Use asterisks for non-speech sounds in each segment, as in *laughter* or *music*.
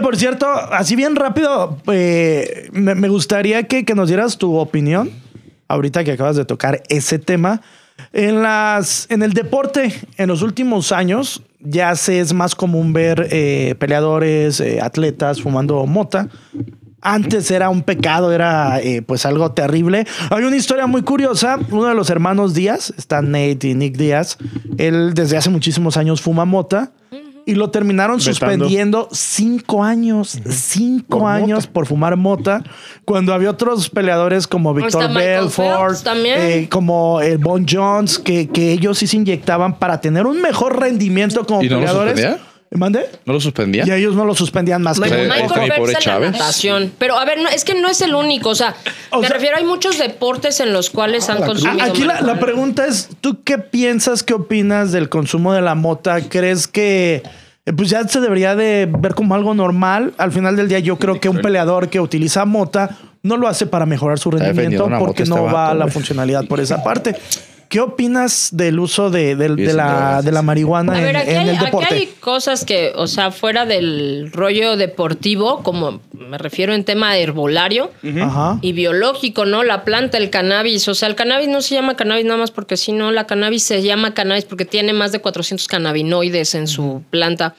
Por cierto, así bien rápido, eh, me, gustaría que, nos dieras tu opinión, ahorita que acabas de tocar ese tema. En, las, en el deporte, en los últimos años, ya se es más común ver eh, peleadores, eh, atletas fumando mota. Antes era un pecado, era pues algo terrible. Hay una historia muy curiosa. Uno de los hermanos Díaz, está Nate y Nick Díaz, él desde hace muchísimos años fuma mota y lo terminaron Vetando. suspendiendo cinco años, cinco Por años mota. por fumar mota, cuando había otros peleadores como Victor está Michael Belfort, eh, como el Bon Jones, que, que ellos sí se inyectaban para tener un mejor rendimiento como ¿Y no lo peleadores. ¿Mande? ¿No lo suspendía? Y a ellos no lo suspendían más que Michael ojo, mi Phelps pobre en la natación. Pero a ver, no, es que no es el único. O sea, O me sea- refiero, hay muchos deportes en los cuales han A- consumido. Aquí la, la pregunta es, ¿tú qué piensas, qué opinas del consumo de la mota? ¿Crees que eh, pues ya se debería de ver como algo normal? Al final del día yo creo que un peleador que utiliza mota no lo hace para mejorar su rendimiento porque no este va a la funcionalidad por esa parte. ¿Qué opinas del uso de, la, de marihuana A en, ver, aquí en hay, el aquí deporte? hay cosas que, o sea, fuera del rollo deportivo, como me refiero en tema herbolario Ajá. y biológico, ¿no? La planta, el cannabis. O sea, el cannabis no se llama cannabis nada más porque si no, la cannabis se llama cannabis porque tiene más de 400 cannabinoides en su planta.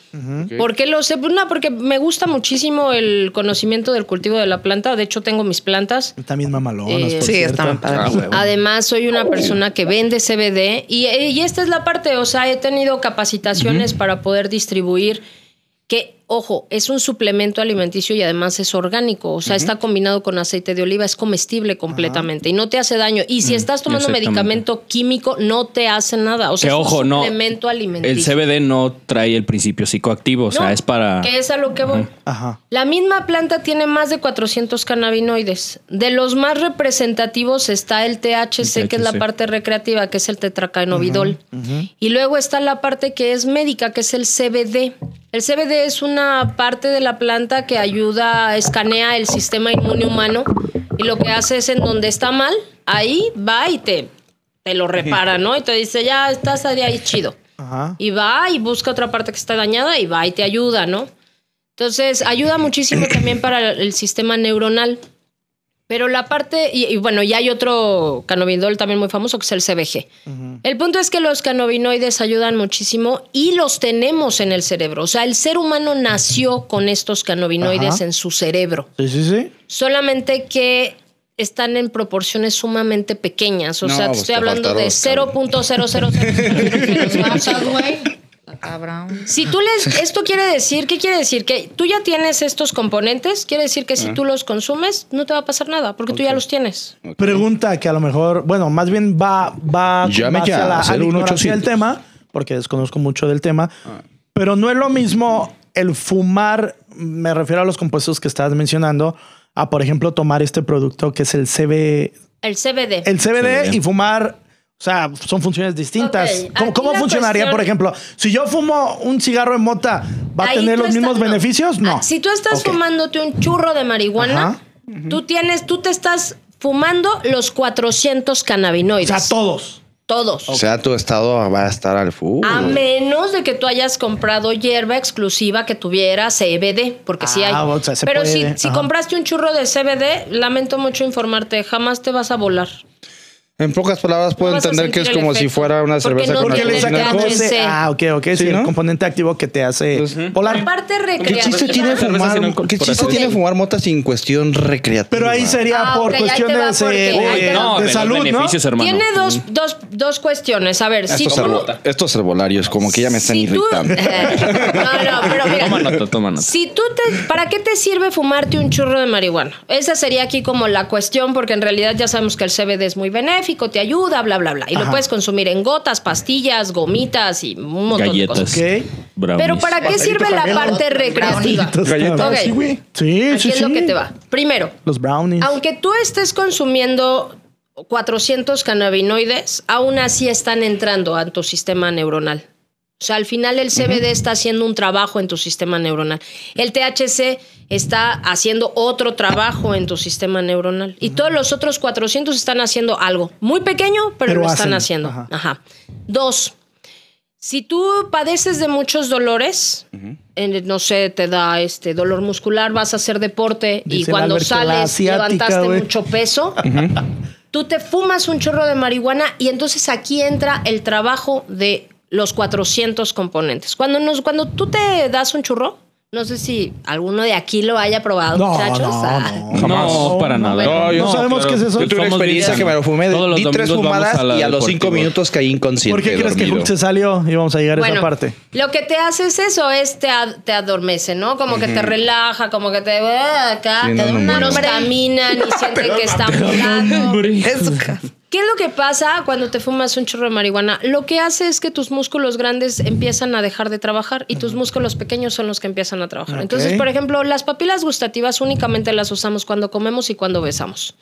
¿Por qué lo sé? Pues, No, porque me gusta muchísimo el conocimiento del cultivo de la planta. De hecho, tengo mis plantas. También mamalonas, Eh, por Sí, padres. Ah. Además, soy una persona que vende CBD y, y esta es la parte, o sea, he tenido capacitaciones para poder distribuir que, ojo, es un suplemento alimenticio y además es orgánico, o sea, está combinado con aceite de oliva, es comestible completamente y no te hace daño. Y si estás tomando medicamento químico, no te hace nada, o sea, Que es ojo, un no. suplemento El alimenticio. CBD no trae el principio psicoactivo, o sea, No, es para. Que es a lo que voy. Ajá. La misma planta tiene más de 400 cannabinoides. De los más representativos está el THC, que es la parte recreativa, que es el tetracainobidol. Y luego está la parte que es médica, que es el CBD. El CBD es una parte de la planta que ayuda, escanea el sistema inmune humano y lo que hace es en donde está mal, ahí va y te, te lo repara, ¿no? Y te dice, ya estás ahí chido. Ajá. Y va y busca otra parte que está dañada y va y te ayuda, ¿no? Entonces, ayuda muchísimo también para el sistema neuronal. Pero la parte, y, y bueno, y hay otro cannabidol también muy famoso que es el CBG. El punto es que los cannabinoides ayudan muchísimo y los tenemos en el cerebro. O sea, el ser humano nació con estos cannabinoides Ajá. en su cerebro. Sí, sí, sí. Solamente que están en proporciones sumamente pequeñas. O No, sea, te pues estoy te hablando de faltaron, 0.00000. *laughs* güey. Cabrón. Si tú les, *laughs* esto quiere decir, ¿qué quiere decir? Que tú ya tienes estos componentes, quiere decir que Ah. si tú los consumes, no te va a pasar nada, porque tú ya los tienes. Pregunta que a lo mejor, bueno, más bien va, va Llame ya, la, a la 01800. ignorancia del tema, porque desconozco mucho del tema, pero no es lo mismo el fumar, me refiero a los compuestos que estabas mencionando, a por ejemplo tomar este producto que es el CB, El CBD. el CBD CBD. y fumar. O sea, son funciones distintas. ¿Cómo, funcionaría, cuestión- por ejemplo? Si yo fumo un cigarro de mota, ¿va a tener los mismos no. beneficios? No. Ah, Si tú estás fumándote un churro de marihuana, Ajá. tú tienes, tú te estás fumando los 400 O cannabinoides. sea, todos. Todos. O sea, tu estado va a estar al full. A menos de que tú hayas comprado hierba exclusiva que tuviera CBD, porque sí hay. Ah, o sea, se Pero puede, si, si compraste un churro de CBD, lamento mucho informarte, jamás te vas a volar. En pocas palabras, puedo entender que es el como si efecto, fuera una porque cerveza no con Porque le alcohol THC. ese- Ah, ok, ok. Sí, Sí, el ¿no? componente activo que te hace volar. Aparte ¿Qué recreativa. chiste tiene fumar? ¿Qué chiste así tiene fumar mota sin cuestión recreativa? Pero ahí sería Ah, por cuestiones porque eh, de, de salud, ¿no? hermano. Tiene dos, dos, dos cuestiones. A ver, si Estos, tú... herbo- estos herbolarios como que ya me están si tú- irritando. *laughs* no, no, pero mira. Toma nota, toma nota. Si tú te, ¿para qué te sirve fumarte un churro de marihuana? Esa sería aquí como la cuestión, porque en realidad ya sabemos que el CBD es muy benéfico, te ayuda, bla, bla, bla. Y lo puedes consumir en gotas, pastillas, gomitas y un montón de Galletas. cosas. Ok. brownies. Pero ¿para qué sirve la parte recreativa? Galletas. Sí, güey. Sí, Aquí sí, es lo que te va. Primero, Los brownies. aunque tú estés consumiendo 400 cannabinoides, aún así están entrando a tu sistema neuronal. O sea, al final el CBD está haciendo un trabajo en tu sistema neuronal. El THC está haciendo otro trabajo en tu sistema neuronal. Y todos los otros 400 están haciendo algo muy pequeño, pero, Pero lo están haciendo. ajá. Ajá. Dos. Si tú padeces de muchos dolores, eh, no sé, te da este dolor muscular, vas a hacer deporte y Dice cuando Albert sales asiática, levantaste mucho peso, tú te fumas un chorro de marihuana y entonces aquí entra el trabajo de los 400 componentes. Cuando, nos, cuando tú te das un churro, no sé si alguno de aquí lo haya probado, No, muchachos. no, Ah. no. No, para nada. No, yo No sabemos qué es eso. Yo tuve una experiencia bien- que me lo fumé, Todos los di tres fumadas la y a los cinco minutos caí inconsciente. ¿Por qué crees que dormido. Hulk se salió? Y vamos a llegar a esa parte. Lo que te hace es eso, es te, ad- te adormece, ¿no? Como que te relaja, como que te ah, acá, Sí, no, no, no, unos no. caminan y *laughs* sienten que están volando. *laughs* ¿Qué es lo que pasa cuando te fumas un churro de marihuana? Lo que hace es que tus músculos grandes empiezan a dejar de trabajar y tus músculos pequeños son los que empiezan a trabajar. Entonces, por ejemplo, las papilas gustativas únicamente las usamos cuando comemos y cuando besamos.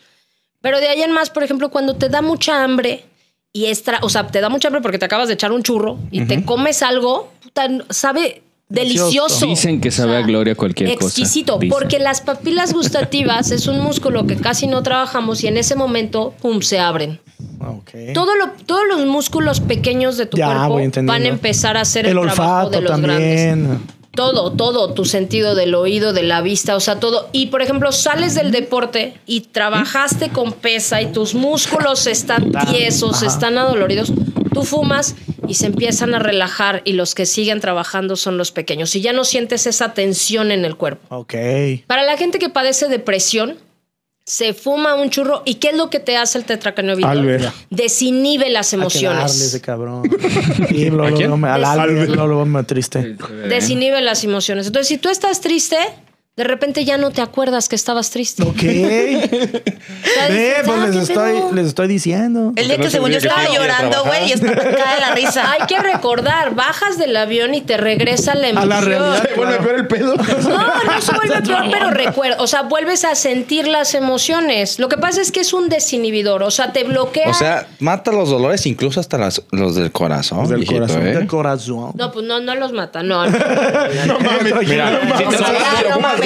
Pero de ahí en más, por ejemplo, cuando te da mucha hambre y extra, o sea, te da mucha hambre porque te acabas de echar un churro y te comes algo, puta, sabe Delicioso. Dicen que sabe a gloria cualquier cosa. Exquisito, porque las papilas gustativas es un músculo que casi no trabajamos y en ese momento, pum, se abren. Ok. Todo lo, todos los músculos pequeños de tu Ya, cuerpo van a empezar a hacer el, El trabajo de olfato los grandes. también. Todo, todo, tu sentido del oído, de la vista, o sea, todo. Y por ejemplo, sales del deporte y trabajaste con pesa y tus músculos están tiesos, Ajá. están adoloridos. Tú fumas y se empiezan a relajar y los que siguen trabajando son los pequeños y ya no sientes esa tensión en el cuerpo. Ok. Para la gente que padece depresión, se fuma un churro y ¿qué es lo que te hace el tetracanabinol? Albert. Desinhibe las que darle ese emociones. cabrón. *laughs* Sí, lo, ¿A lo, quién? lo- al Albert, lo, lo, me triste. Desinhibe las emociones. Entonces, si tú estás triste, de repente ya no te acuerdas que estabas triste. Ok. *laughs* Eh, dices, pues "Ah, les estoy, pedo". les estoy diciendo. El día no que se según yo estaba a llorando, güey, y estaba *laughs* cae la risa. Hay que recordar, bajas del avión y te regresa la A emoción. la realidad. Se vuelve peor el pedo. No, no se vuelve *laughs* peor, pero recuerda, o sea, vuelves a sentir las emociones. Lo que pasa es que es un desinhibidor, o sea, te bloquea. O sea, mata los dolores incluso hasta las- los del corazón. Los del viejito, corazón. ¿eh? Del corazón. no, pues no, no los mata, no. no. No mames. Mira, si te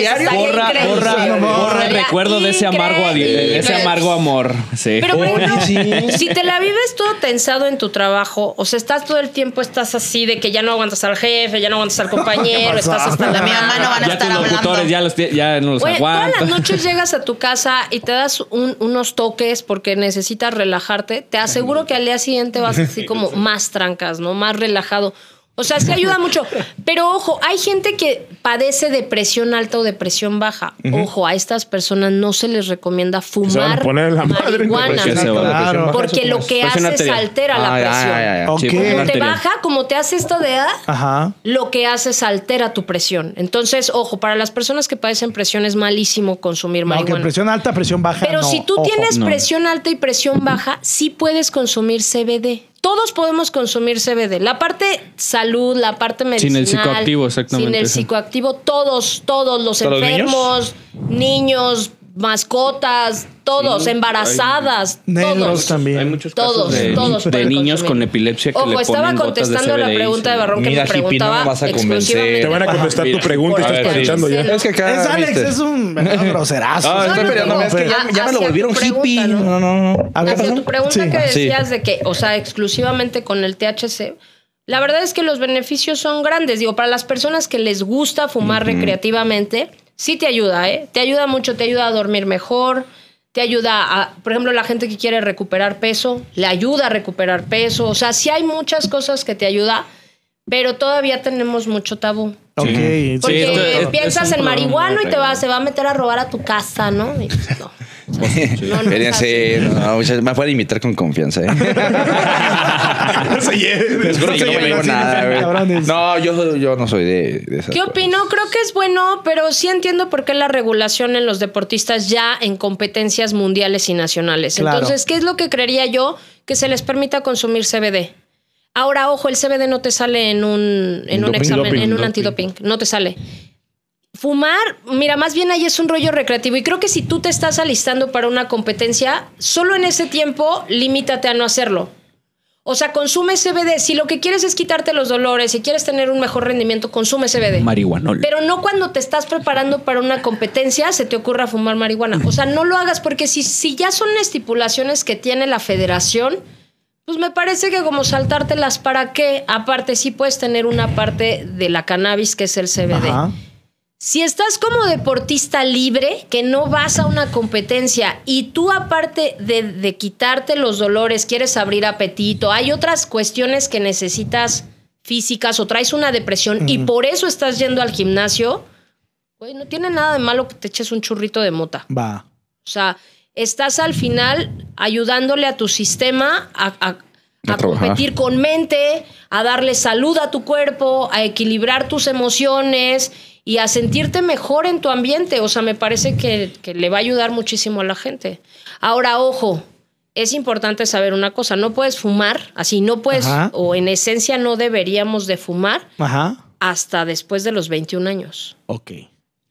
No diario, Borra, borra, no, borra el recuerdo de ese amargo, ese amargo amor. Sí. Pero Oye, ejemplo, sí. si te la vives todo tensado en tu trabajo, o sea, estás todo el tiempo, estás así de que ya no aguantas al jefe, ya no aguantas al *laughs* compañero, estás hasta la *laughs* Mi mamá no van a ya estar tus hablando. ya, los, ya no los Oye, todas las noches *laughs* llegas a tu casa y te das un- unos toques porque necesitas relajarte. Te aseguro que al día siguiente vas así como más trancas, ¿no? Más relajado. O sea, sí ayuda mucho. Pero ojo, hay gente que padece depresión alta o depresión baja. Ojo, a estas personas no se les recomienda Se van a fumar poner la madre. marihuana. Va la Claro. Porque lo que Presión hace es altera la Ah, ya, presión. ya, ya. Ok. Sí, Como te baja, como te hace esto de Ajá. lo que hace es altera tu presión. Entonces, ojo, para las personas que padecen presión es malísimo consumir No, marihuana. presión alta, presión baja. Pero no, si tú ojo. tienes no. presión alta y presión baja, sí puedes consumir CBD. Todos podemos consumir CBD. La parte salud, la parte Sin medicinal. el psicoactivo, exactamente, Sin el psicoactivo, todos, todos los ¿Todos los enfermos, niños, mascotas, todos, embarazadas, Negros todos. también. Hay muchos Todos, casos de, todos de niños consumir. con epilepsia que Ojo, le estaba ponen gotas de contestando la pregunta de Barrón que Mira, me hippie, no preguntaba vas a exclusivamente. Te van a contestar tu pregunta y estás planchando ya. Es que acá, Es Alex, ¿viste? es un *laughs* groserazo. Ah, No, estoy no, peleando, es que ya, ya me lo volvieron pregunta, hippie. ¿no? No, no. A ver, Hacia tu pregunta Sí. que Sí. decías de que, o sea, exclusivamente con el THC, la verdad es que los beneficios son grandes. Digo, para las personas que les gusta fumar recreativamente, sí te ayuda, ¿eh? Te ayuda mucho, te ayuda a dormir mejor, te ayuda a, por ejemplo, la gente que quiere recuperar peso, le ayuda a recuperar peso. O sea, sí hay muchas cosas que te ayuda, pero todavía tenemos mucho tabú. Ok. sí. Porque esto piensas en marihuano y te va, se va a meter a robar a tu casa, ¿no? Y, no. *laughs* No, no es Fíjense, así. no, pueden invitar con confianza, ¿eh? *laughs* Se lleve. Les juro que no me nada, cabrones. No, yo, yo no soy de, de esas ¿Qué cosas. opino? Creo que es bueno, pero sí entiendo por qué la regulación en los deportistas ya en competencias mundiales y nacionales. Claro. Entonces, ¿qué es lo que creería yo? Que se les permita consumir CBD. Ahora, ojo, el CBD no te sale en un, en un Doping, examen, doping, en un doping. antidoping. No te sale. Fumar, mira, más bien ahí es un rollo recreativo. Y creo que si tú te estás alistando para una competencia, solo en ese tiempo limítate a no hacerlo. O sea, consume CBD. Si lo que quieres es quitarte los dolores, si quieres tener un mejor rendimiento, consume CBD. Marihuanol. Pero no cuando te estás preparando para una competencia se te ocurra fumar marihuana. O sea, no lo hagas porque si, si ya son estipulaciones que tiene la federación, Pues me parece que como saltártelas para qué, aparte sí puedes tener una parte de la cannabis que es el CBD. Ajá. Si estás como deportista libre, que no vas a una competencia y tú aparte de, de quitarte los dolores, quieres abrir apetito, hay otras cuestiones que necesitas físicas o traes una depresión y por eso estás yendo al gimnasio, güey, no tiene nada de malo que te eches un churrito de mota. Va. O sea, estás al final ayudándole a tu sistema a, a- A a trabajar. competir con mente, a darle salud a tu cuerpo, a equilibrar tus emociones y a sentirte mejor en tu ambiente. O sea, me parece que, que le va a ayudar muchísimo a la gente. Ahora, ojo, es importante saber una cosa, no puedes fumar, así no puedes, Ajá. o en esencia no deberíamos de fumar Ajá. hasta después de los 21 años. Ok.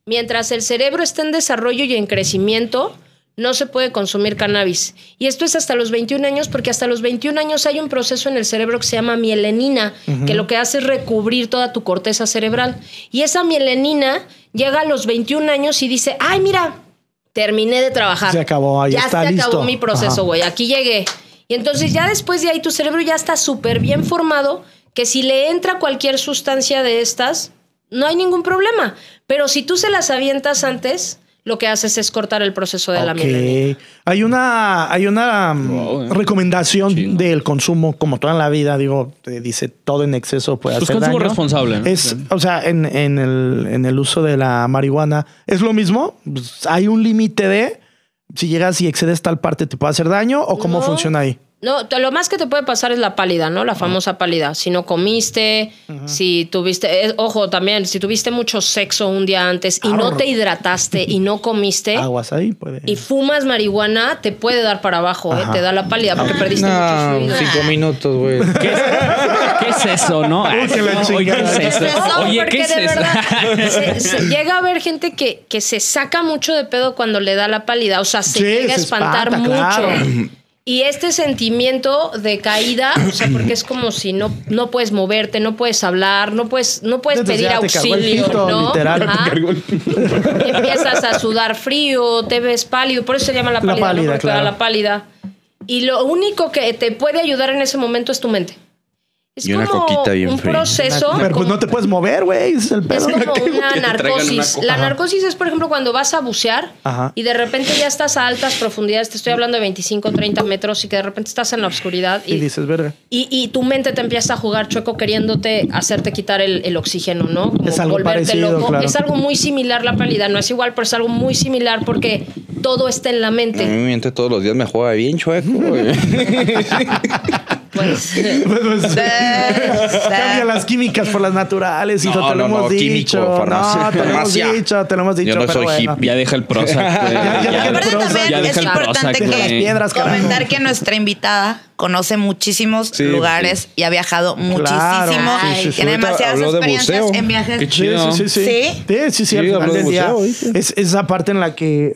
Mientras el cerebro está en desarrollo y en crecimiento, no se puede consumir cannabis. Y esto es hasta los 21 años, porque hasta los 21 años hay un proceso en el cerebro que se llama mielenina, que lo que hace es recubrir toda tu corteza cerebral. Y esa mielenina llega a los 21 años y dice, ay, mira, terminé de trabajar. Se acabó, ahí ya está, se listo. acabó mi proceso, güey, aquí llegué. Y entonces ya después de ahí tu cerebro ya está súper bien formado, que si le entra cualquier sustancia de estas, no hay ningún problema. Pero si tú se las avientas antes, lo que haces es cortar el proceso de la mielenina. Hay una, hay una mm, Wow, eh. recomendación del consumo, como toda la vida, digo, te dice todo en exceso puede Pues hacer consumo daño. responsable, ¿no? Es, o sea, en, en el, en el uso de la marihuana, ¿es lo mismo? Pues, ¿Hay un límite de si llegas y excedes tal parte te puede hacer daño o cómo No. funciona ahí? No, lo más que te puede pasar es la pálida, ¿no? La famosa pálida. Si no comiste, si tuviste, eh, ojo también, si tuviste mucho sexo un día antes y no te hidrataste y no comiste Aguas ahí puede. y fumas marihuana, te puede dar para abajo, ¿eh? Te da la pálida porque perdiste mucho No, fluido. cinco minutos, güey. ¿Qué es, qué es eso, no? Uy, que la No, Oye, ¿qué es eso? No, Oye, porque ¿qué es de eso? verdad se, se llega a ver gente que, que se saca mucho de pedo cuando le da la pálida. O sea, se Sí, llega a se espantar espanta, mucho. claro. Y este sentimiento de caída, o sea, *clears throat* porque es como si no, no puedes moverte, no puedes hablar, no puedes, no puedes Entonces pedir auxilio, pito, ¿no? literal. Empiezas a sudar frío, te ves pálido, por eso se llama la La pálida, claro. la pálida. Y lo único que te puede ayudar en ese momento es tu mente. Es Y una como coquita bien un fría. proceso. Pero pues no te puedes mover, güey. Es el es pedo. como *laughs* una una narcosis. coca. La Ajá. narcosis es, por ejemplo, cuando vas a bucear Ajá. y de repente ya estás a altas profundidades, te estoy hablando de 25, 30 metros y que de repente estás en la oscuridad Y y, dices, verga. y, y tu mente te empieza a jugar chueco queriéndote hacerte quitar el, el oxígeno, ¿no? Como Es algo volverte parecido, claro. Es algo muy similar la pálida, no es igual, pero es algo muy similar porque todo está en la A mí mente. mi mente todos los días me juega bien chueco, güey. *laughs* *laughs* *laughs* Pues, Pues, *laughs* pues, Cambia las químicas por las naturales, hijo, No, te lo no, hemos no, dicho. químico, no, te lo hemos dicho, te lo hemos dicho. Yo no pero soy bueno. hippie. Ya deja el Prozac. *laughs* Ya- ya- Ya- también ya es deja el importante Prozac, que comentar que nuestra invitada conoce muchísimos Sí, lugares y ha viajado muchísimo. sí, sí, sí. Tiene demasiadas de experiencias buceo. en viajes. Qué Sí, chido. sí, sí, sí. ¿Sí? Sí, sí, sí, Sí, al final habló de del día. buceo, ¿viste? Es esa parte en la que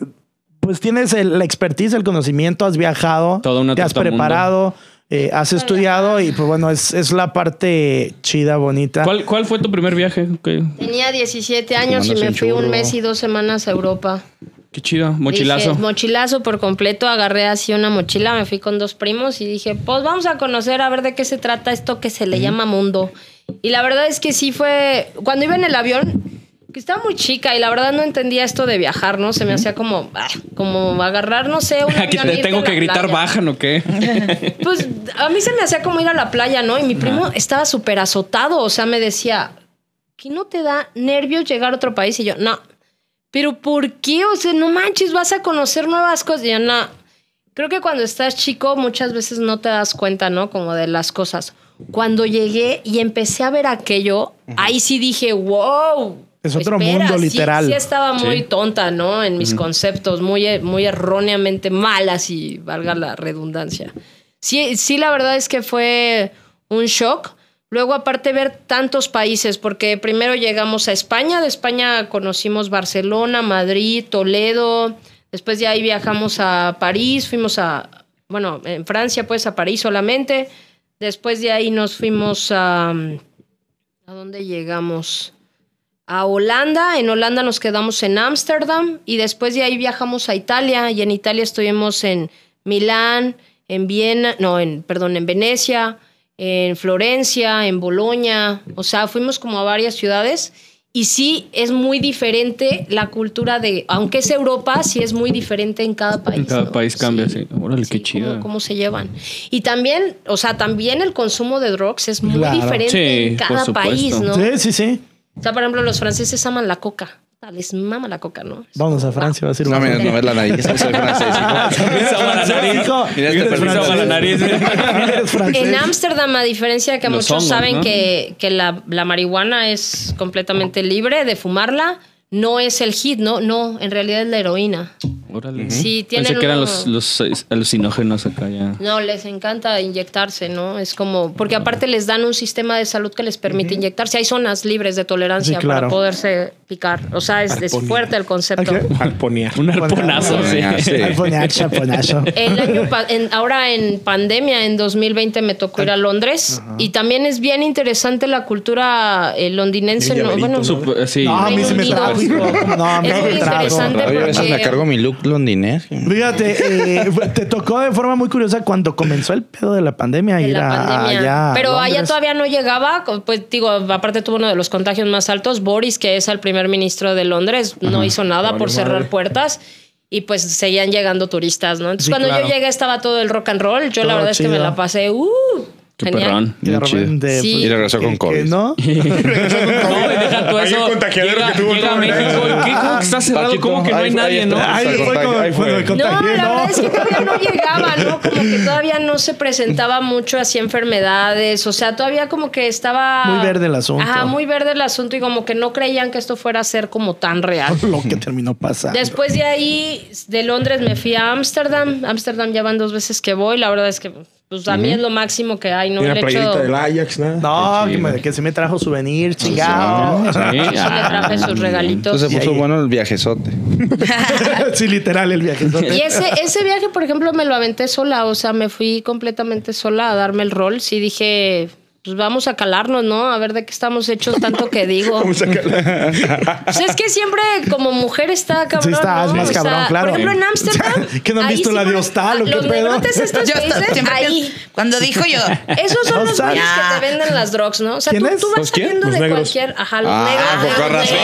pues tienes el- la expertise, el conocimiento, has viajado, una te has preparado, eh, has estudiado y pues bueno, es, es la parte chida, bonita. ¿Cuál, ¿Cuál fue tu primer viaje? Tenía 17 años y me fui un mes y dos semanas a Europa. qué chido. Mochilazo. Dije, mochilazo por completo. Agarré así una mochila, me fui con dos primos y dije, pues vamos a conocer a ver de qué se trata esto que se le llama mundo. Y la verdad es que sí fue. Cuando iba en el avión, que estaba muy chica y la verdad no entendía esto de viajar, ¿no? Se me hacía como, ah, como agarrar, no sé, un *laughs* Aquí te tengo que gritar playa. bajan o qué. *laughs* Pues a mí se me hacía como ir a la playa, ¿no? Y mi primo estaba súper azotado, o sea, me decía, ¿que no te da nervios llegar a otro país? Y yo, no. Pero ¿por qué? O sea, no manches, vas a conocer nuevas cosas. Y yo, no. Creo que cuando estás chico muchas veces no te das cuenta, ¿no? Como de las cosas. Cuando llegué y empecé a ver aquello, ahí sí dije, wow. Es otro mundo, sí- literal. Sí, estaba muy Sí. tonta, ¿no? En mis conceptos, muy, muy erróneamente malas y valga la redundancia. Sí, sí, la verdad es que fue un shock. Luego, aparte, ver tantos países, porque primero llegamos a España, de España conocimos Barcelona, Madrid, Toledo, después de ahí viajamos a París, fuimos a, bueno, en Francia, pues a París solamente, después de ahí nos fuimos a, ¿a dónde llegamos? A Holanda, en Holanda nos quedamos en Ámsterdam y después de ahí viajamos a Italia y en Italia estuvimos en Milán, en Viena, no, en, perdón, en Venecia, en Florencia, en Boloña, o sea, fuimos como a varias ciudades y sí es muy diferente la cultura de, aunque es Europa, sí es muy diferente en cada país. En cada ¿no? país cambia, sí. Órale, qué cómo- chido. Cómo, se llevan. Y también, o sea, también el consumo de drugs es muy Claro. diferente Sí, en cada país, ¿no? Sí, sí, sí. O sea, por ejemplo, los franceses aman la coca. Les mama la coca, ¿no? Vamos a Francia, va a decir. No, mira, no ves la nariz. Soy francés. la *laughs* nariz. Este. En Ámsterdam, a diferencia de que Los muchos hongos, saben ¿no? que, que la, la marihuana es completamente libre de fumarla, no es el hit, ¿no? No, en realidad es la heroína. Órale. Sí, Pensé tienen que eran uno- los, los alucinógenos acá ya. No, les encanta inyectarse, ¿no? Es como, porque aparte les dan un sistema de salud que les permite inyectarse. Hay zonas libres de tolerancia Sí, claro. para poderse picar. O sea, es, es fuerte el concepto. Ok. Arponear. Un arponazo, sí. Sí. El año en- ahora en pandemia, en 2020, me tocó ir a Londres y también es bien interesante la cultura eh, londinense. ¿no? sí. No, a mí sí me No, a mí Es muy me trajo. interesante. Yo a veces porque- me cargo mi look londinés. Fíjate, eh, *laughs* te tocó de forma muy curiosa cuando comenzó el pedo de la pandemia de ir la a- pandemia. allá. a Pero allá Londres. todavía no llegaba, pues digo, aparte tuvo uno de los contagios más altos, Boris, que es el primer ministro de Londres, no hizo nada por cerrar puertas. Y pues seguían llegando turistas, ¿no? Entonces Sí, cuando claro. yo llegué estaba todo el rock and roll. Yo la verdad es que me la pasé, uh, Qué genial. perrón. Y de Bien chido. repente, Sí. pues, Y regresó que- con COVID. ¿No? *laughs* *laughs* No, y deja tú Ahí el eso. contagiadero llega, que tuvo llega a todo, México. ¿verdad? ¿y ¿Qué? ¿Cómo que está cerrado? Paquito, ¿Cómo que no hay nadie, no? Ahí fue ahí fue. No, la ¿no? verdad es que todavía no llegaba, ¿no? Como que todavía no se presentaba mucho así enfermedades. O sea, todavía como que estaba. Muy verde el asunto. Ajá, muy verde el asunto y como que no creían que esto fuera a ser como tan real. *laughs* Lo que terminó pasando. Después de ahí, de Londres me fui a Ámsterdam. Ámsterdam ya van dos veces que voy. La verdad es que, pues a mí es lo máximo que hay, ¿no? Una El hecho- del Ajax, ¿no? No, que, me, que se me trajo souvenir, chingado. *laughs* Sí, Yo le traje sus regalitos. Entonces se Y puso ahí- bueno el viajezote. *laughs* sí, literal, el viaje. Y ese, ese viaje, por ejemplo, me lo aventé sola, o sea, me fui completamente sola a darme el rol. Sí dije, pues vamos a calarnos, ¿no? A ver de qué estamos hechos, tanto que digo. *laughs* Vamos a sacarla. Pues es que siempre como mujer está cabrón. Sí, está, ¿no? más O sea, cabrón, claro. Por ejemplo, en *laughs* Ámsterdam. ¿Que no han ahí visto la de Hostal o qué Los pedo? negrotes estos *laughs* Yo dices, ahí. cuando dijo yo, Esos son los güeyes que te venden las drugs, ¿no? O sea, tú, tú vas saliendo de negros. cualquier. Ajá, los Ah, negros. con razón.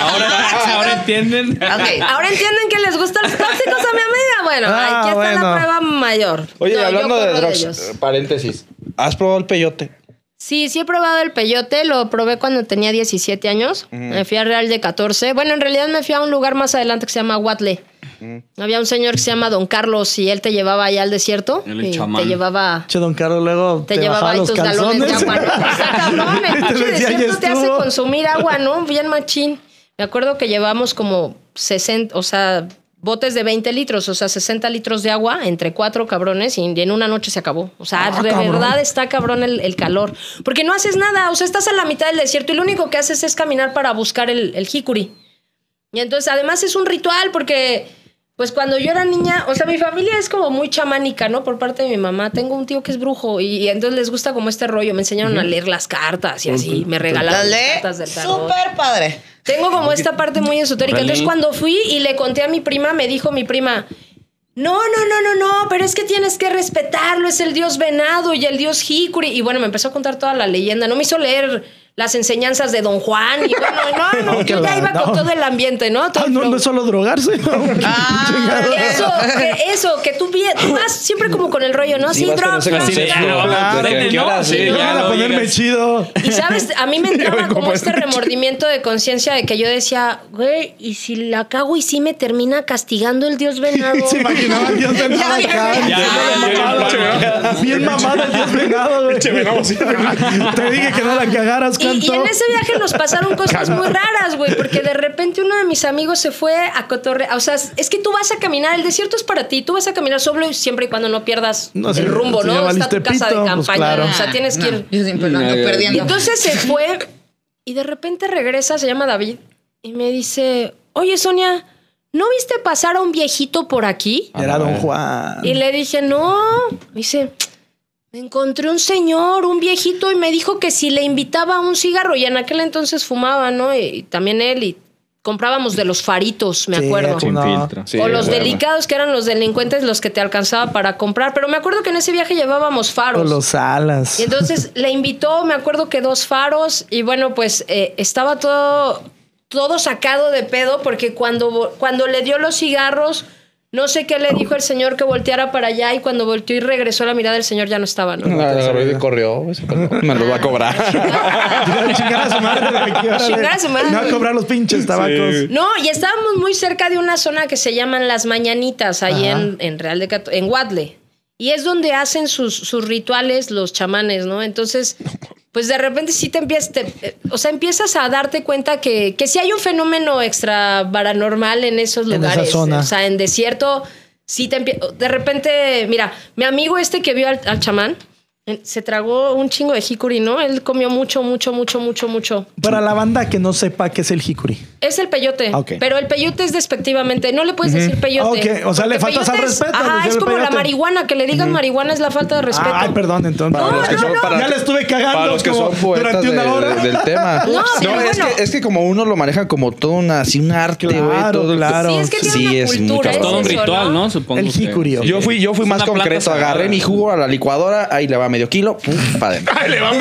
Ahora, ahora entienden. ok, Ahora entienden que les gustan los tóxicos a mi amiga. Bueno, Ah, aquí está bueno. la prueba mayor. Oye, No, hablando de eh, paréntesis. ¿Has probado el peyote? Sí, sí he probado el peyote, lo probé cuando tenía 17 años. Me fui a Real de 14. Bueno, en realidad me fui a un lugar más adelante que se llama Huatle. Había un señor que se llama Don Carlos y él te llevaba allá al desierto. El y chamán. te llevaba... Che, don Carlos luego Te, te, llevaba ahí los tus galones de agua. ¿no? Está cabrón, el Y te pinche decía, "Ya desierto te hace estuvo". consumir agua, ¿no? Bien machín. Me acuerdo que llevamos como 60, o sea, botes de 20 litros, o sea, 60 litros de agua entre cuatro cabrones y en una noche se acabó. O sea, Ah, de cabrón. verdad está cabrón el, el calor. Porque no haces nada, o sea, estás a la mitad del desierto y lo único que haces es caminar para buscar el, el jicuri. Y entonces, además es un ritual porque, pues cuando yo era niña, o sea, mi familia es como muy chamánica, ¿no? Por parte de mi mamá. Tengo un tío que es brujo y, y entonces les gusta como este rollo. Me enseñaron a leer las cartas y así. Me regalaron las cartas del tarot. súper padre. Tengo como esta parte muy esotérica. Entonces, cuando fui y le conté a mi prima, me dijo mi prima. No, no, no, no, no, pero es que tienes que respetarlo, es el dios venado y el dios Hikuri. Y bueno, me empezó a contar toda la leyenda. No me hizo leer las enseñanzas de Don Juan. Y bueno, no, no, No, que yo ya la- iba con todo el ambiente, ¿no? Todo Ah, el no, no es solo drogarse. Ah. Eso, que, eso, que tú, tú vas siempre como con el rollo, ¿no? Sí, van a no ponerme chido. Y sabes, a mí me entraba como este este remordimiento de conciencia de que yo decía, güey, y si la cago y sí me termina castigando el dios venado. Se imaginaba al Dios venado Bien mamado, el Dios venado. Te dije que no la cagaras, Y, en ese viaje nos pasaron cosas muy raras, güey, porque de repente uno de mis amigos se fue a cotorrear. O sea, es que tú vas a caminar, el desierto es para ti, tú vas a caminar solo siempre y cuando no pierdas No, si- el rumbo, si ¿no? Está tu casa pito, de pues campaña, claro. o sea, tienes que ir. Yo siempre lo ando No, Y perdiendo. entonces se fue y de repente regresa, se llama David, y me dice, oye Sonia, ¿no viste pasar a un viejito por aquí? Era Don Juan. Y le dije, no. Dice, me encontré un señor, un viejito, y me dijo que si le invitaba a un cigarro, y en aquel entonces fumaba, ¿no? Y, y también él, y comprábamos de los faritos, me Sí, acuerdo. Sin Sin No. filtro. Sí, o los delicados que eran los delincuentes los que te alcanzaba para comprar. Pero me acuerdo que en ese viaje llevábamos O faros. los alas. Y entonces le invitó, me acuerdo que dos faros, y bueno, pues eh, estaba todo, todo sacado de pedo, porque cuando, cuando le dio los cigarros, no sé qué le dijo el señor que volteara para allá, y cuando volteó y regresó la mirada, el señor ya no estaba, ¿no? No, corrió. *laughs* Me lo va a cobrar. *laughs* Chingar a su madre. órale. Chingar a su madre. No a cobrar los pinches tabacos. No, y estábamos muy cerca de una zona que se llaman Las Mañanitas, ahí en Real de Cato- en Guadle. Y es donde hacen sus, sus rituales los chamanes, ¿no? Entonces, pues de repente sí te empiezas, te- eh, o sea, empiezas a darte cuenta que, que sí hay un fenómeno extra paranormal en esos En esa lugares. zona. O sea, en desierto, sí te De repente, mira, mi amigo este que vio al, al chamán, se tragó un chingo de jicuri, ¿no? Él comió mucho, mucho, mucho, mucho, mucho. Para la banda que no sepa qué es el jicuri. Es el peyote. Ah, ok. Pero el peyote es despectivamente. No le puedes decir peyote. Ok, o sea, le faltas al respeto Ajá, es como la marihuana. Que le digan marihuana es la falta de respeto. Ay, perdón, entonces. Para los que son- para- ya le estuve cagando Para los que como son poetas durante una de- hora. del tema. *laughs* No, pero es, bueno. que, es que como uno lo maneja como todo una, así un arte, güey. Claro, todo claro. Sí, es que tiene Sí, una es muy cultura. es Todo un ritual, ¿no? ¿no? Supongo. El. Sí. Yo fui, yo fui más concreto. Agarré mi jugo a la licuadora, ahí le va medio kilo, pum, para adentro. *laughs* Ay, le va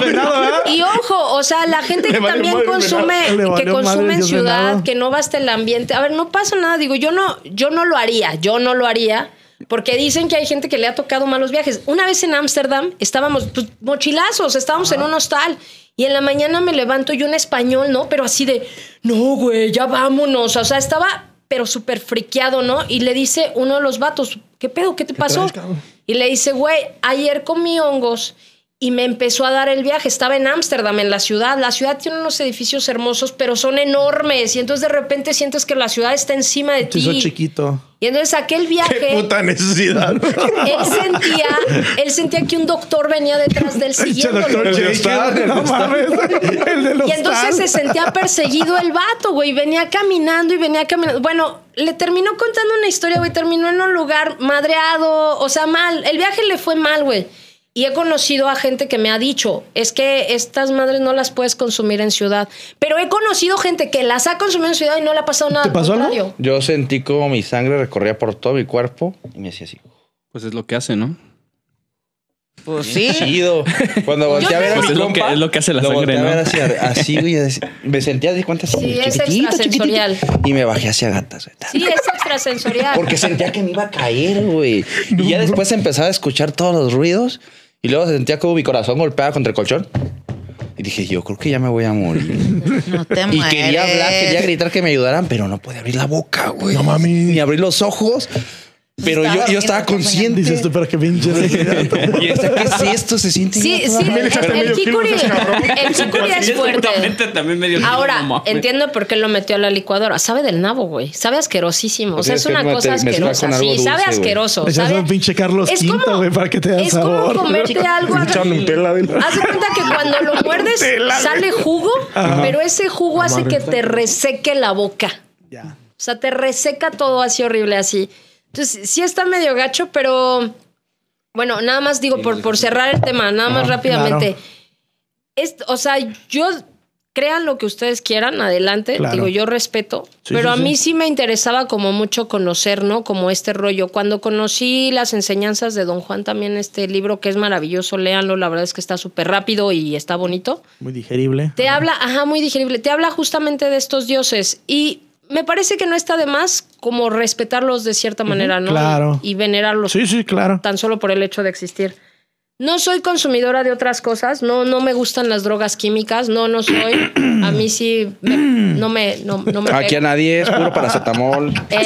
¿verdad? Y ojo, o sea, la gente que también consume, que consume en ciudad, que no basta el ambiente. A ver, no pasa nada. Digo, yo no, yo no lo haría, yo no lo haría. Porque dicen que hay gente que le ha tocado malos viajes. Una vez en Ámsterdam estábamos pues, mochilazos, estábamos en un hostal. Y en la mañana me levanto yo en español, ¿no? Pero así de, no, güey, ya vámonos. O sea, estaba, pero súper friqueado, ¿no? Y le dice uno de los vatos, ¿qué pedo? ¿Qué te pasó? y le dice, güey, ayer comí hongos y me empezó a dar el viaje. Estaba en Ámsterdam, en la ciudad. La ciudad tiene unos edificios hermosos, pero son enormes. Y entonces de repente sientes que la ciudad está encima de ti. chiquito. Y entonces aquel Qué viaje, puta necesidad. *laughs* él sentía, él sentía que un doctor venía detrás del *laughs* doctor *laughs* El de los Y entonces se sentía perseguido el vato, güey. Venía caminando y venía caminando. Bueno, le terminó contando una historia, güey. Terminó en un lugar madreado, o sea, mal. El viaje le fue mal, güey. Y he conocido a gente que me ha dicho, es que estas madres no las puedes consumir en ciudad. Pero he conocido gente que las ha consumido en ciudad y no le ha pasado nada. ¿Te al pasó algo? Yo sentí como mi sangre recorría por todo mi cuerpo y me hacía así. Pues es lo que hace, ¿no? Pues sí. Chido. Cuando *laughs* volteé a ver a Pues mi es lo compa, que- es lo que hace la lo sangre, a ¿no? ver hacia- así, güey, así, me sentía de cuenta así, Sí, es extrasensorial. y me bajé hacia gatas. güey. Sí, es extrasensorial. Porque sentía que me iba a caer, güey. *laughs* Y ya después empezaba a escuchar todos los ruidos y luego sentía como mi corazón golpeaba contra el colchón. Y dije, yo creo que ya me voy a morir. No te Y quería hablar, quería gritar que me ayudaran, pero no podía abrir la boca, güey. No mami. Ni abrir los ojos. Pero yo, yo estaba consciente. Dices tú, pero pinche *laughs* necesidad. Y decía, ¿qué es esto? Se siente Sí, bien sí, el, echaste el jicuri es fuerte. También medio Ahora, entiendo por qué lo metió a la licuadora. Sabe del nabo, güey. Sabe asquerosísimo. O sea, es es que una cosa asquerosa. Sí, dulce, sabe asqueroso. Le echas un pinche Carlos Es V, como- güey, para que te dé Es sabor. como comerte *laughs* algo. Haz de cuenta que cuando lo muerdes sale jugo, pero ese jugo hace que te reseque la boca. Ya. O sea, te reseca todo así horrible así. Entonces, sí está medio gacho, pero bueno, nada más digo, por, por cerrar el tema, nada más rápidamente. claro. Es- o sea, yo crean lo que ustedes quieran, adelante. Claro. Digo, yo respeto. Sí, pero sí, a mí sí me interesaba como mucho conocer, ¿no? Como este rollo. Cuando conocí las enseñanzas de Don Juan, también este libro que es maravilloso, léanlo, la verdad es que está súper rápido y está bonito. Muy digerible. Te habla, ajá, muy digerible. Te habla justamente de estos dioses. Y me parece que no está de más como respetarlos de cierta manera, ¿no? claro. Y, y venerarlos Sí, sí, claro. tan solo por el hecho de existir. No soy consumidora de otras cosas, no, no me gustan las drogas químicas, no, no soy. A mí sí, me- no me, no, no me Aquí a nadie es puro paracetamol. El-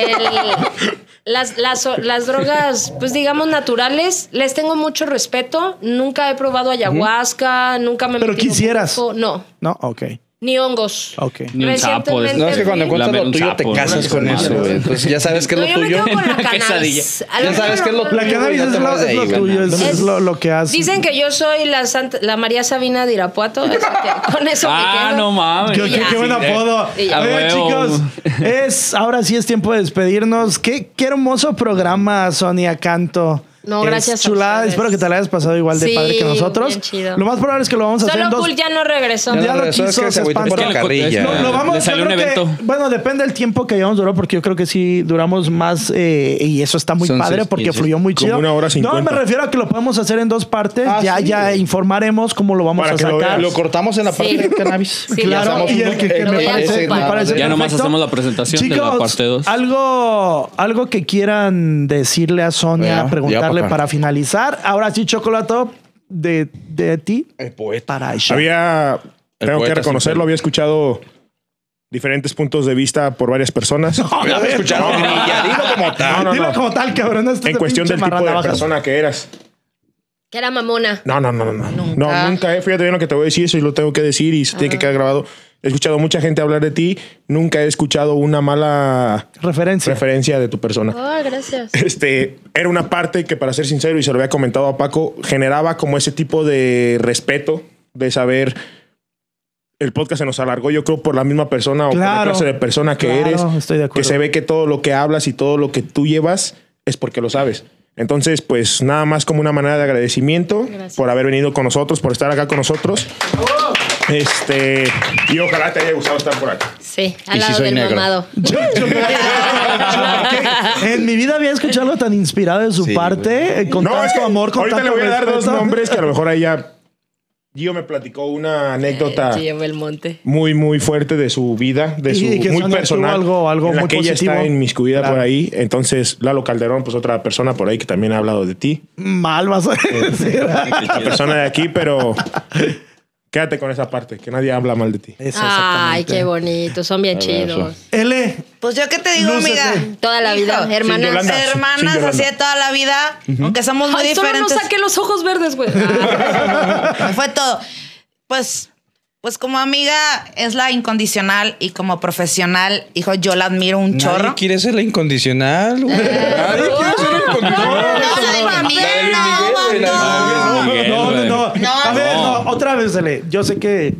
las, las, las drogas, pues digamos naturales, les tengo mucho respeto. Nunca he probado ayahuasca, nunca me Pero quisieras. poco, No, No, ok. Ni hongos. Ok. Ni un sapo. No, es que cuando encuentras lo tuyo sapo, te ¿no? casas con eso, güey. Entonces ya sabes qué es No, lo yo me tuyo. quedo con la *laughs* cannabis. Ya sabes qué es lo no- La tuyo, cannabis es lo, es lo tuyo, es, lo, lo que hace. Dicen que yo soy la, Santa- la María Sabina de Irapuato. así que *laughs* con eso me Ah, quedo. no mames. Qué, qué- buen apodo. Oigan, chicos, es, ahora sí es tiempo de despedirnos. Qué, qué hermoso programa, Sonia Canto. No, Es gracias a chulada. ustedes. Espero que te la hayas pasado igual de Sí, padre que nosotros. bien chido. Lo más probable es que lo vamos a hacer Solo dos. Cool ya no regresó. Ya Ya no lo es quiso, que se se agüitó por espantó. la carrilla. Lo, lo vamos, Le salió un que- evento. bueno, depende del tiempo que hayamos durado, porque yo creo que sí duramos más eh, y eso está muy Son padre seis, porque fluyó muy Como chido. una hora no, cincuenta. me refiero a que lo podemos hacer en dos partes. Ah, ya, sí. ya informaremos cómo lo vamos Para a que lo sacar. Lo cortamos en la parte Sí. del cannabis. Sí, Claro, y el que, que me a parece, Ya nomás hacemos la presentación de la Chicos, parte dos. Algo, algo que quieran decirle a Sonia, preguntarle para finalizar. Ahora sí, Chocolato, de, de ti El poeta. para. Había, El tengo que reconocerlo, había escuchado diferentes puntos de vista por varias personas. *laughs* no, no, dilo como tal. No, no, Dilo como tal, cabrón. Este En es cuestión del tipo de persona que eras. Que era mamona. No, no, no, no. No, Nunca. no nunca. eh, fíjate bien lo que te voy a decir, eso y lo tengo que decir y se tiene que quedar grabado. He escuchado mucha gente hablar de ti. Nunca he escuchado una mala Referencia. referencia de tu persona. Oh, gracias. Este era una parte que, para ser sincero, y se lo había comentado a Paco, generaba como ese tipo de respeto, de saber. El podcast se nos alargó, yo creo, por la misma persona o por la clase de persona que Claro, eres. estoy de Que acuerdo. se ve que todo lo que hablas y todo lo que tú llevas es porque lo sabes. Entonces, pues nada más como una manera de agradecimiento Gracias. por haber venido con nosotros, por estar acá con nosotros. Este, y ojalá te haya gustado estar por acá. Sí, al si lado soy del negro. mamado. *laughs* Yo- yo- *laughs* en mi vida había escuchado algo tan inspirado de su Sí, parte, eh, con No, es tanto que amor, con ahorita le voy a dar dos nombres que a lo mejor ahí ya Gio me platicó una anécdota monte. muy, muy fuerte de su vida, de Y su que muy personal. algo- algo en la muy que ella positivo. está inmiscuida Claro. por ahí. Entonces, Lalo Calderón, pues otra persona por ahí que también ha hablado de ti. Mal vas a decir. La persona de aquí, pero *laughs* quédate con esa parte, que nadie habla mal de ti. Eso, Ay, qué bonito. Son bien chidos. L, Pues yo qué te digo, Lúcete. amiga. Toda la vida, hermanas. Yolanda. Hermanas Yolanda. así de toda la vida, aunque somos muy Ay, solo no diferentes. saqué los ojos verdes, güey. Ah, Fue todo. Pues, pues como amiga es la incondicional y como profesional, hijo, yo la admiro un Nadie chorro. quiere ser la incondicional, güey. Nadie quiere ser la incondicional. No, no, no. Luis Miguel, no, otra vez, L. Yo sé que.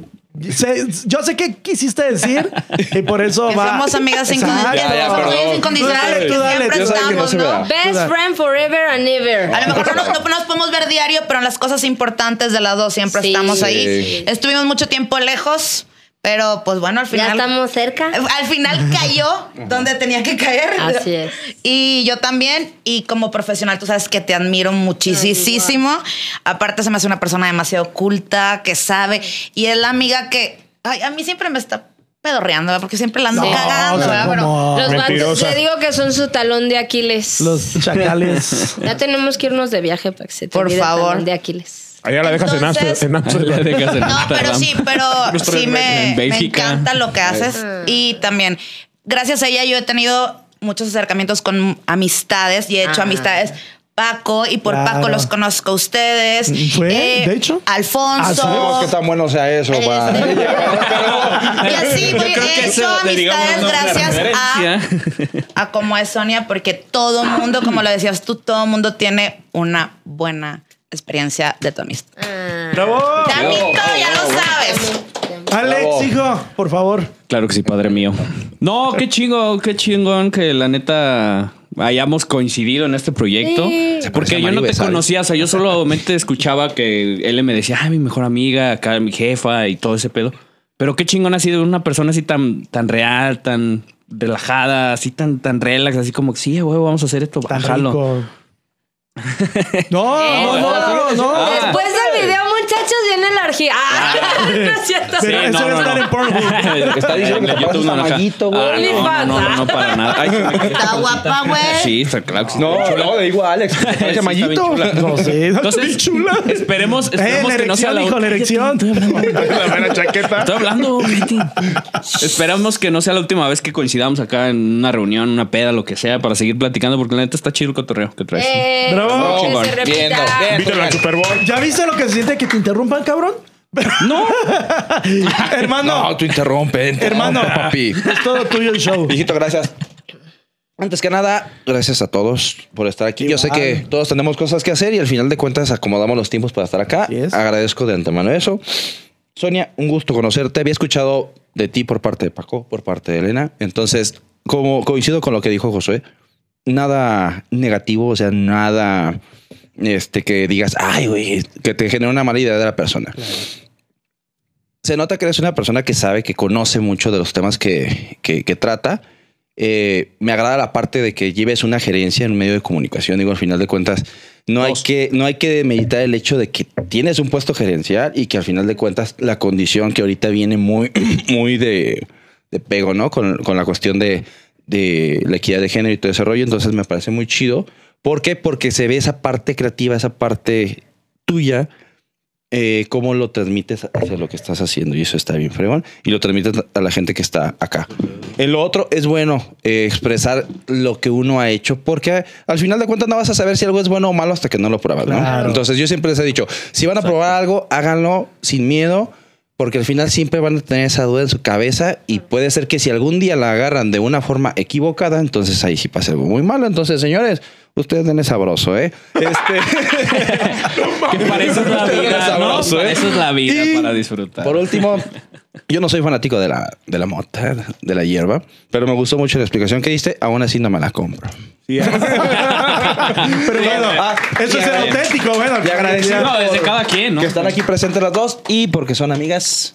sé- yo sé qué quisiste decir y por eso Que va. somos amigas incondicionales. Ya, ya, somos incondicionales Tú dale, dale. No estamos, se ¿no? Best friend forever and ever. A lo mejor no nos, no nos podemos ver diario, pero en las cosas importantes de las dos siempre Sí. estamos ahí. Sí. Estuvimos mucho tiempo lejos, pero pues bueno, al Ya final. estamos cerca. Al final *laughs* cayó donde tenía que caer. Así es. Y yo también, y como profesional, tú sabes que te admiro muchísimo. Aparte, se me hace una persona demasiado culta, que sabe, y es la amiga que, ay, a mí siempre me está pedorreando, ¿verdad? porque siempre la ando No, cagando, o sea, ¿verdad? Pero- Los vatos, te digo que son su talón de Aquiles. los chacales. *laughs* Ya tenemos que irnos de viaje para que se te Por olvide el favor. talón de Aquiles. Allá la dejas en Entonces- Amsterdam. en Amsterdam. La dejas en No, pero sí, pero *laughs* sí me, en me encanta lo que haces. Y también, gracias a ella, yo he tenido muchos acercamientos con amistades y he hecho Ah. amistades. Paco, y por Claro. Paco los conozco a ustedes. ¿Fue? Eh, ¿De hecho? Alfonso. Ah, sí. Sabemos qué tan bueno sea eso, va. *laughs* Y así, Yo creo he hecho amistades gracias a, a como es Sonia, porque todo mundo, como lo decías tú, todo mundo tiene una buena experiencia de tu amistad. ¡Bravo! Te admito, ya lo sabes. Alex, Bravo. hijo, por favor. Claro que sí, padre mío. No, qué chingo, qué chingón que la neta hayamos coincidido en este proyecto. Sí. Porque yo no te conocía, o sea, yo solamente escuchaba que él me decía, ay, mi mejor amiga, acá mi jefa y todo ese pedo. Pero qué chingón ha sido una persona así tan, tan real, tan relajada, así tan, tan relax, así como, sí, güey, vamos a hacer esto, Tan bájalo. *laughs* rico. No, no, no, no. Después viene la orgía. Ah, *laughs* no es cierto. Pero eso debe estar en Pornhub. *laughs* Está diciendo que YouTube no. Mayito, güey. Ah, no, no, no, no, para nada. Ay, Está guapa, güey. Sí, está claro que sí. No, no, le digo a Alex. *laughs* Sí, Parece Mayito. bien chula. No sé. Entonces, chula. esperemos, Eh, esperemos que no sea la la erección. La mera chaqueta. Estoy hablando. Esperamos que no sea la última vez que coincidamos acá en una reunión, una peda, lo que sea, para seguir platicando, porque la neta está chido el cotorreo que traes. Eh, Bravo. que Chingón. se repita. Viendo, bien. Al Super Bowl. ¿Ya viste lo que se siente que te interrumpan, cabrón? No, *laughs* Hermano, No, tú interrumpe. interrumpe, hermano, papi. es todo tuyo el show. Hijito, gracias. Antes que nada, gracias a todos por estar aquí. Yo sé que todos tenemos cosas que hacer y al final de cuentas acomodamos los tiempos para estar acá. Es. Agradezco de antemano eso. Sonia, un gusto conocerte. Había escuchado de ti por parte de Paco, por parte de Elena. Entonces, como coincido con lo que dijo Josué, nada negativo, o sea, nada este que digas, ay, güey, que te genera una mala idea de la persona. Se nota que eres una persona que sabe, que conoce mucho de los temas que, que- que trata. Eh, me agrada la parte de que lleves una gerencia en un medio de comunicación. Digo, al final de cuentas, no hay, que, no hay que meditar el hecho de que tienes un puesto gerencial y que al final de cuentas la condición que ahorita viene muy, *clears throat* muy de, de pego, ¿no? Con, con la cuestión de, de la equidad de género y todo ese rollo. Entonces me parece muy chido. ¿Por qué? Porque se ve esa parte creativa, esa parte tuya, eh, cómo lo transmites hacia lo que estás haciendo. Y eso está bien fregón. Y lo transmites a la gente que está acá. En lo otro es bueno eh, expresar lo que uno ha hecho, porque al final de cuentas no vas a saber si algo es bueno o malo hasta que no lo pruebas. ¿no? Claro. Entonces yo siempre les he dicho, si van a probar algo, háganlo sin miedo. Porque al final siempre van a tener esa duda en su cabeza y puede ser que si algún día la agarran de una forma equivocada, entonces ahí sí pasa algo muy malo. Entonces, señores, ustedes denle sabroso, ¿eh? Este... *laughs* Que para eso es la vida, ¿no? Sabroso, Para ¿eh? eso es la vida, Y, para disfrutar. Por último, yo no soy fanático de la, de la mota, de la hierba, pero me gustó mucho la explicación que diste, aún así no me la compro. Sí, *laughs* Pero bueno, Ah, eso es auténtico, bueno. y agradecido No, desde por cada quien, ¿no? Que están aquí presentes las dos y porque son amigas,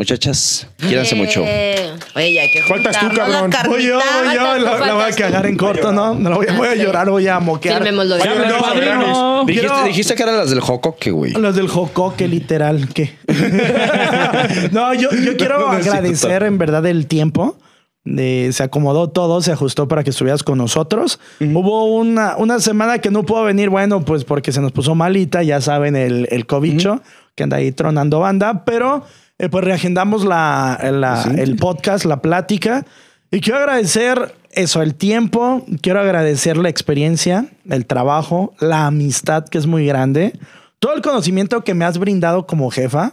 muchachas, quírense mucho. Eh, Oye, ya hay que Faltas tú, juntarnos cabrón. Voy yo, voy yo, la, la voy a faltas tú. cagar en corto, ¿no? No la voy, a- voy a llorar, voy a moquear. Filmémoslo ya. Oye, No, no, padrino. Dijiste, Quiero- dijiste que eran las del Jocoque, güey. Los del Jocoque, literal, ¿qué? *laughs* no, yo, yo quiero No necesito agradecer en verdad el tiempo. De- se acomodó todo, se ajustó para que estuvieras con nosotros. Hubo una, una semana que no pudo venir, bueno, pues porque se nos puso malita, ya saben, el, el cobicho que anda ahí tronando banda, pero eh, pues reagendamos la, la- el podcast, la plática. Y quiero agradecer eso, el tiempo, quiero agradecer la experiencia, el trabajo, la amistad que es muy grande, todo el conocimiento que me has brindado como jefa,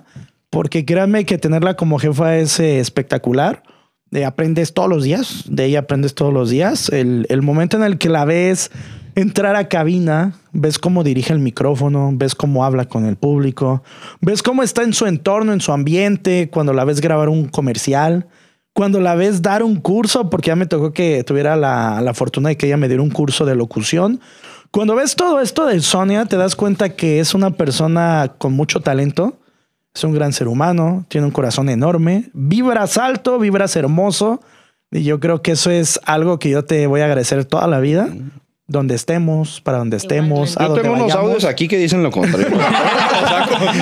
porque créanme que tenerla como jefa es eh, espectacular. Eh, aprendes todos los días, de ella aprendes todos los días. El, el momento en el que la ves entrar a cabina, ves cómo dirige el micrófono, ves cómo habla con el público, ves cómo está en su entorno, en su ambiente, cuando la ves grabar un comercial, cuando la ves dar un curso, porque ya me tocó que tuviera la, la fortuna de que ella me diera un curso de locución. Cuando ves todo esto de Sonia, te das cuenta que es una persona con mucho talento, es un gran ser humano, tiene un corazón enorme, vibras alto, vibras hermoso. Y yo creo que eso es algo que yo te voy a agradecer toda la vida. Donde estemos, para donde estemos. a Yo donde tengo unos vayamos. audios aquí que dicen lo contrario. *laughs* *laughs*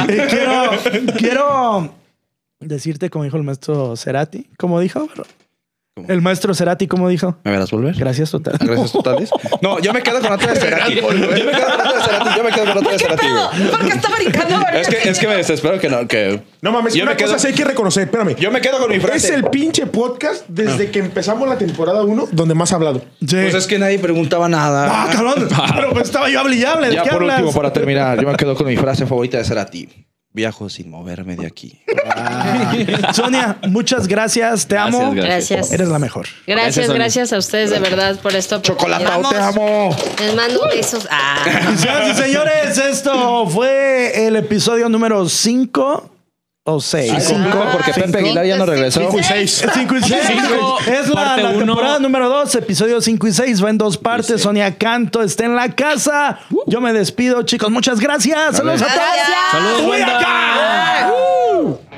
Y quiero, quiero decirte, como dijo el maestro Cerati, como dijo el maestro Cerati, como dijo. ¿Me verás volver? Gracias, total. Gracias totales. No, yo me quedo con otra de Cerati. Yo me quedo con otra de Cerati. Yo me quedo con otra de Cerati. ¿Por qué está brincando? Es que, es que me desespero que no, que. No mames, Yo una me quedo- cosa sí hay que reconocer, espérame. Yo me quedo con mi frase. Es el pinche podcast desde que empezamos la temporada 1 donde más ha hablado. Pues es que nadie preguntaba nada. Ah, cabrón. Pero pues estaba yo hable y hable. ¿De ya qué por hablas? último, para terminar, yo me quedo con mi frase favorita de Cerati. Viajo sin moverme de aquí. *laughs* Sonia, muchas gracias. Te Gracias, amo. gracias. Gracias. Eres la mejor. Gracias, gracias a ustedes de verdad por esto. Chocolatao, te amo. Les mando besos. Ah. *laughs* Señoras y señores, esto fue el episodio número 5 o 6. Cinco, porque Pepe Aguilar ya no regresó. Cinco y seis. 5 y 6. Cinco, Es la, la uno. temporada número 2, episodio 5 y 6. Va en dos partes. Sonia Canto está en la casa. Yo me despido, chicos. Muchas gracias. Saludos a todos. Gracias. Saludos, acá.